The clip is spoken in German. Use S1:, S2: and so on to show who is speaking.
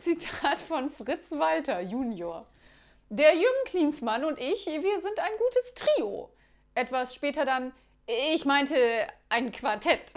S1: Zitat von Fritz Walter Junior. Der Jürgen Klinsmann und ich, wir sind ein gutes Trio. Etwas später dann, ich meinte ein Quartett.